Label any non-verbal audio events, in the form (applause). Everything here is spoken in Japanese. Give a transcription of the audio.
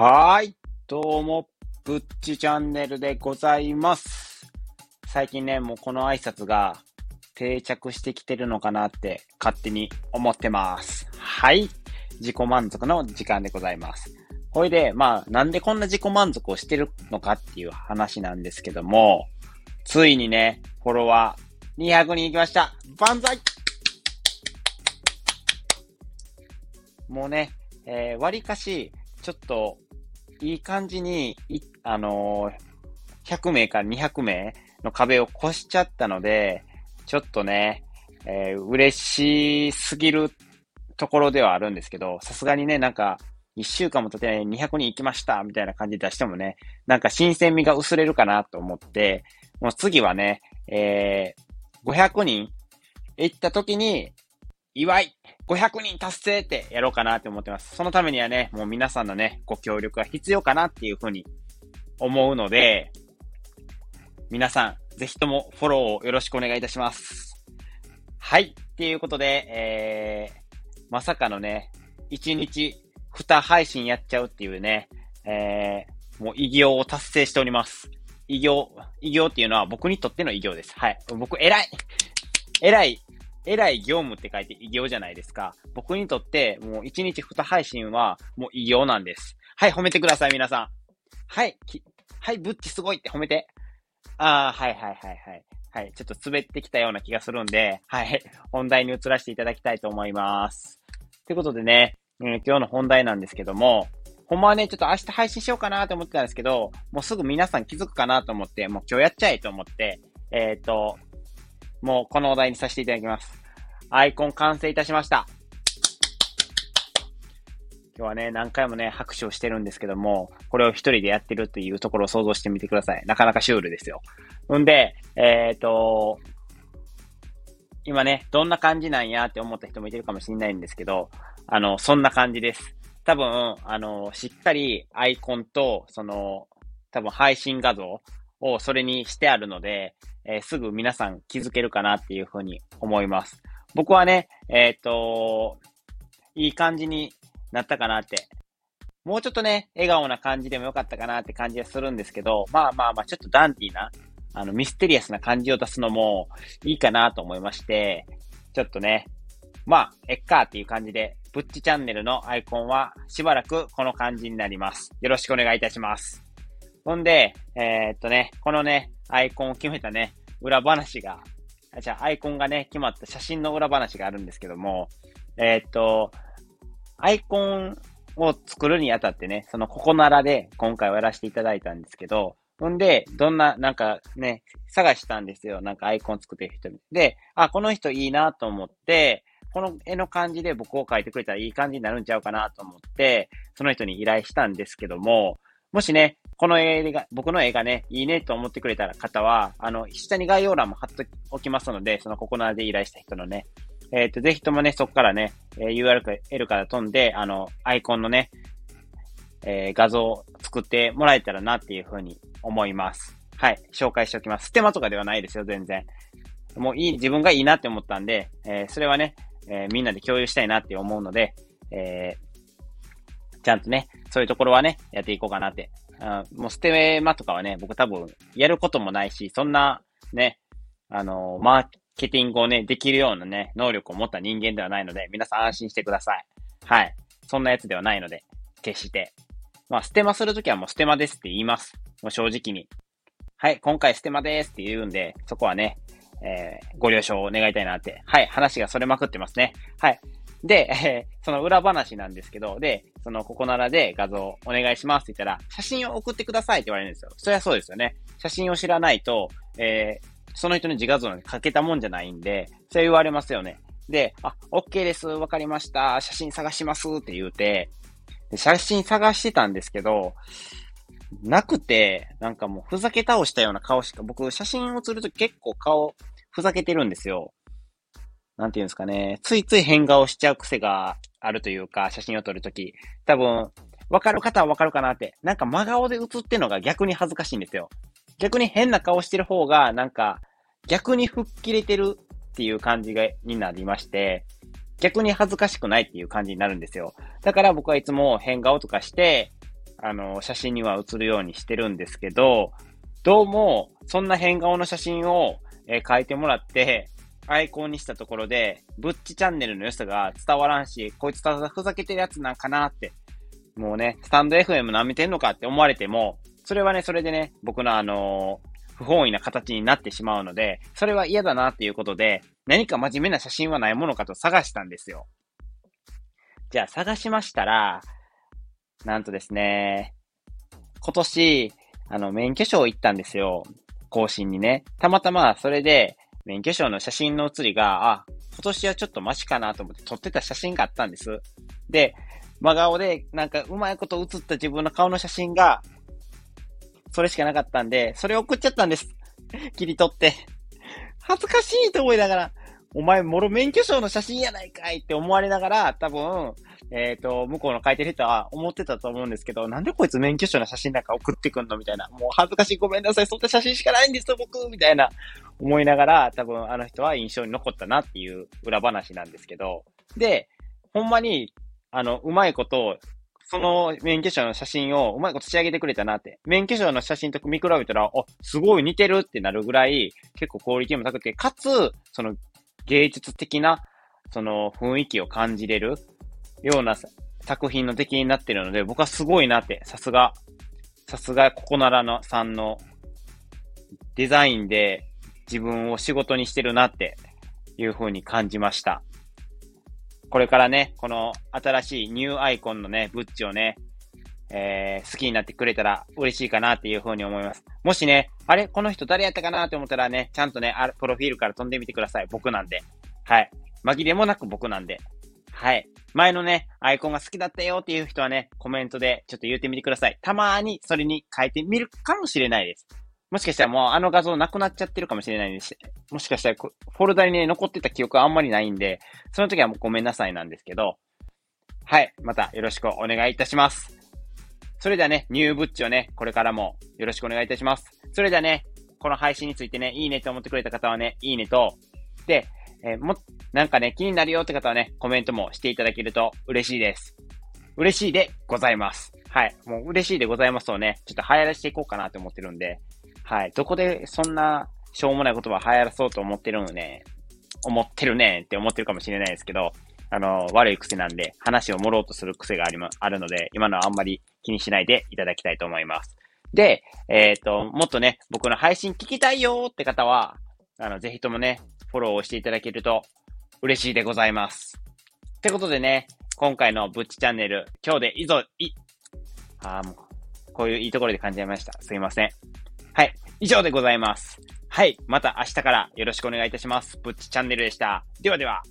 はい。どうも、ぶっちチャンネルでございます。最近ね、もうこの挨拶が定着してきてるのかなって勝手に思ってます。はい。自己満足の時間でございます。ほいで、まあ、なんでこんな自己満足をしてるのかっていう話なんですけども、ついにね、フォロワー200人行きました。万歳もうね、えー、割かし、ちょっと、いい感じに、あのー、100名から200名の壁を越しちゃったので、ちょっとね、えー、嬉しすぎるところではあるんですけど、さすがにね、なんか、1週間も経てない200人行きましたみたいな感じで出してもね、なんか新鮮味が薄れるかなと思って、もう次はね、えー、500人行った時に、祝い !500 人達成ってやろうかなって思ってます。そのためにはね、もう皆さんのね、ご協力が必要かなっていうふうに思うので、皆さん、ぜひともフォローをよろしくお願いいたします。はい。っていうことで、えー、まさかのね、1日2配信やっちゃうっていうね、えー、もう偉業を達成しております。偉業、偉業っていうのは僕にとっての偉業です。はい。僕、偉い偉い偉い業務って書いて偉業じゃないですか。僕にとって、もう1日2配信は、もう偉業なんです。はい、褒めてください、皆さん。はい、きはい、ブッチすごいって褒めて。あー、はいはいはいはい。はい、ちょっと滑ってきたような気がするんで、はい、本題に移らせていただきたいと思います。ということでね、えー今日の本題なんですけども、ほんまはね、ちょっと明日配信しようかなと思ってたんですけど、もうすぐ皆さん気づくかなと思って、もう今日やっちゃえと思って、えっ、と、もうこのお題にさせていただきます。アイコン完成いたしました。今日はね、何回もね、拍手をしてるんですけども、これを一人でやってるっていうところを想像してみてください。なかなかシュールですよ。んで、えっ、と、今ね、どんな感じなんやって思った人もいてるかもしれないんですけど、あの、そんな感じです。多分、あの、しっかりアイコンと、その、多分配信画像をそれにしてあるので、えーすぐ皆さん気づけるかなっていうふうに思います。僕はね、えっ、と、いい感じになったかなって。もうちょっとね、笑顔な感じでもよかったかなって感じがするんですけど、まあまあまあ、ちょっとダンディーな、あの、ミステリアスな感じを出すのもいいかなと思いまして、ちょっとね、まあ、えっかっていう感じで、ブッチチャンネルのアイコンはしばらくこの感じになります。よろしくお願いいたします。ほんで、えーっとね、このね、アイコンを決めたね、裏話が、じゃあアイコンがね、決まった写真の裏話があるんですけども、えーっと、アイコンを作るにあたってね、そのココナラで今回はやらせていただいたんですけど、ほんで、どんな、なんかね、探したんですよ。なんかアイコン作ってる人に。で、あ、この人いいなと思って、この絵の感じで僕を描いてくれたらいい感じになるんちゃうかなと思って、その人に依頼したんですけども、もしね、この絵が、僕の絵がね、いいねと思ってくれた方は、あの、下に概要欄も貼っておきますので、そのココナラで依頼した人のね、えっ、と、ぜひともね、そこからね、え URL から飛んで、あの、アイコンのね、えー画像を作ってもらえたらなっていうふうに思います。はい、紹介しておきます。ステマとかではないですよ、全然。もういい、自分がいいなって思ったんで、えーそれはね、えみんなで共有したいなって思うので、えちゃんとね、そういうところはね、やっていこうかなって。あもうステマとかはね、僕多分やることもないし、そんなね、あのーマーケティングをね、できるようなね、能力を持った人間ではないので、皆さん安心してください。はい。そんなやつではないので、決して。まあ、ステマするときはもうステマですって言います。もう正直に。はい、今回ステマですって言うんで、そこはね、えーご了承を願いたいなって。はい、話がそれまくってますね。はい。で、え (laughs) ーその裏話なんですけど、で、そのココナラで画像お願いしますって言ったら、写真を送ってくださいって言われるんですよ。そりゃそうですよね。写真を知らないと、えーその人の自画像なんて書けたもんじゃないんで、そう言われますよね。で、あ、OK です。わかりました。写真探しますって言うて、写真探してたんですけど、なくて、なんかもうふざけ倒したような顔しか、僕写真を撮ると結構顔ふざけてるんですよ。なんていうんですかね。ついつい変顔しちゃう癖があるというか、写真を撮るとき。多分、わかる方はわかるかなって。なんか真顔で写ってるのが逆に恥ずかしいんですよ。逆に変な顔してる方が、なんか、逆に吹っ切れてるっていう感じが、になりまして、逆に恥ずかしくないっていう感じになるんですよ。だから僕はいつも変顔とかして、あの、写真には写るようにしてるんですけど、どうも、そんな変顔の写真を、えー、書いてもらって、アイコンにしたところで、ブッチチャンネルの良さが伝わらんし、こいつただふざけてるやつなんかなって、もうね、スタンド FM 舐めてんのかって思われても、それはね、それでね、僕のあのー、不本意な形になってしまうので、それは嫌だなっていうことで、何か真面目な写真はないものかと探したんですよ。じゃあ探しましたら、なんとですね、今年、あの、免許証行ったんですよ。更新にね。たまたま、それで、免許証の写真の写りが、あ、今年はちょっとマシかなと思って撮ってた写真があったんです。で、真顔で、なんかうまいこと写った自分の顔の写真が、それしかなかったんで、それ送っちゃったんです。切り取って。恥ずかしいと思いながら、お前、もろ免許証の写真やないかいって思われながら、多分、えっ、ー、と、向こうの書いてる人は思ってたと思うんですけど、なんでこいつ免許証の写真なんか送ってくんのみたいな。もう恥ずかしいごめんなさい、そんな写真しかないんですよ、僕みたいな思いながら、多分あの人は印象に残ったなっていう裏話なんですけど、で、ほんまに、あの、うまいこと、その免許証の写真をうまいこと仕上げてくれたなって。免許証の写真と見比べたら、あ、すごい似てるってなるぐらい、結構クオリティも高くて、かつ、その芸術的な、その雰囲気を感じれるような作品の出来になってるので、僕はすごいなって、さすが、さすがここならのさんのデザインで自分を仕事にしてるなっていう風に感じました。これからね、この新しいニューアイコンのね、ブッチをね、えー、好きになってくれたら嬉しいかなっていう風に思います。もしね、あれこの人誰やったかなって思ったらね、ちゃんとね、あプロフィールから飛んでみてください。僕なんで。はい。紛れもなく僕なんで。はい。前のね、アイコンが好きだったよっていう人はね、コメントでちょっと言ってみてください。たまーにそれに変えてみるかもしれないです。もしかしたらもうあの画像なくなっちゃってるかもしれないです。もしかしたらフォルダにね、残ってた記憶はあんまりないんで、その時はもうごめんなさいなんですけど、はい。またよろしくお願いいたします。それではね、ニューブッチをね、これからもよろしくお願いいたします。それではね、この配信についてね、いいねと思ってくれた方はね、いいねと、で、えー、も、なんかね、気になるよって方はね、コメントもしていただけると嬉しいです。嬉しいでございます。はい。もう嬉しいでございますをね、ちょっと流行らしていこうかなと思ってるんで、はい。どこでそんなしょうもない言葉流行らそうと思ってるのね、思ってるねって思ってるかもしれないですけど、あの、悪い癖なんで、話を盛ろうとする癖がありま、あるので、今のはあんまり気にしないでいただきたいと思います。で、えっ、ー、と、もっとね、僕の配信聞きたいよって方は、あの、ぜひともね、フォローをしていただけると嬉しいでございます。ってことでね、今回のブッチチャンネル、今日で以上、い、あもう、こういういいところで感じました。すいません。はい、以上でございます。はい。また明日からよろしくお願いいたします。ブッチチャンネルでした。ではでは。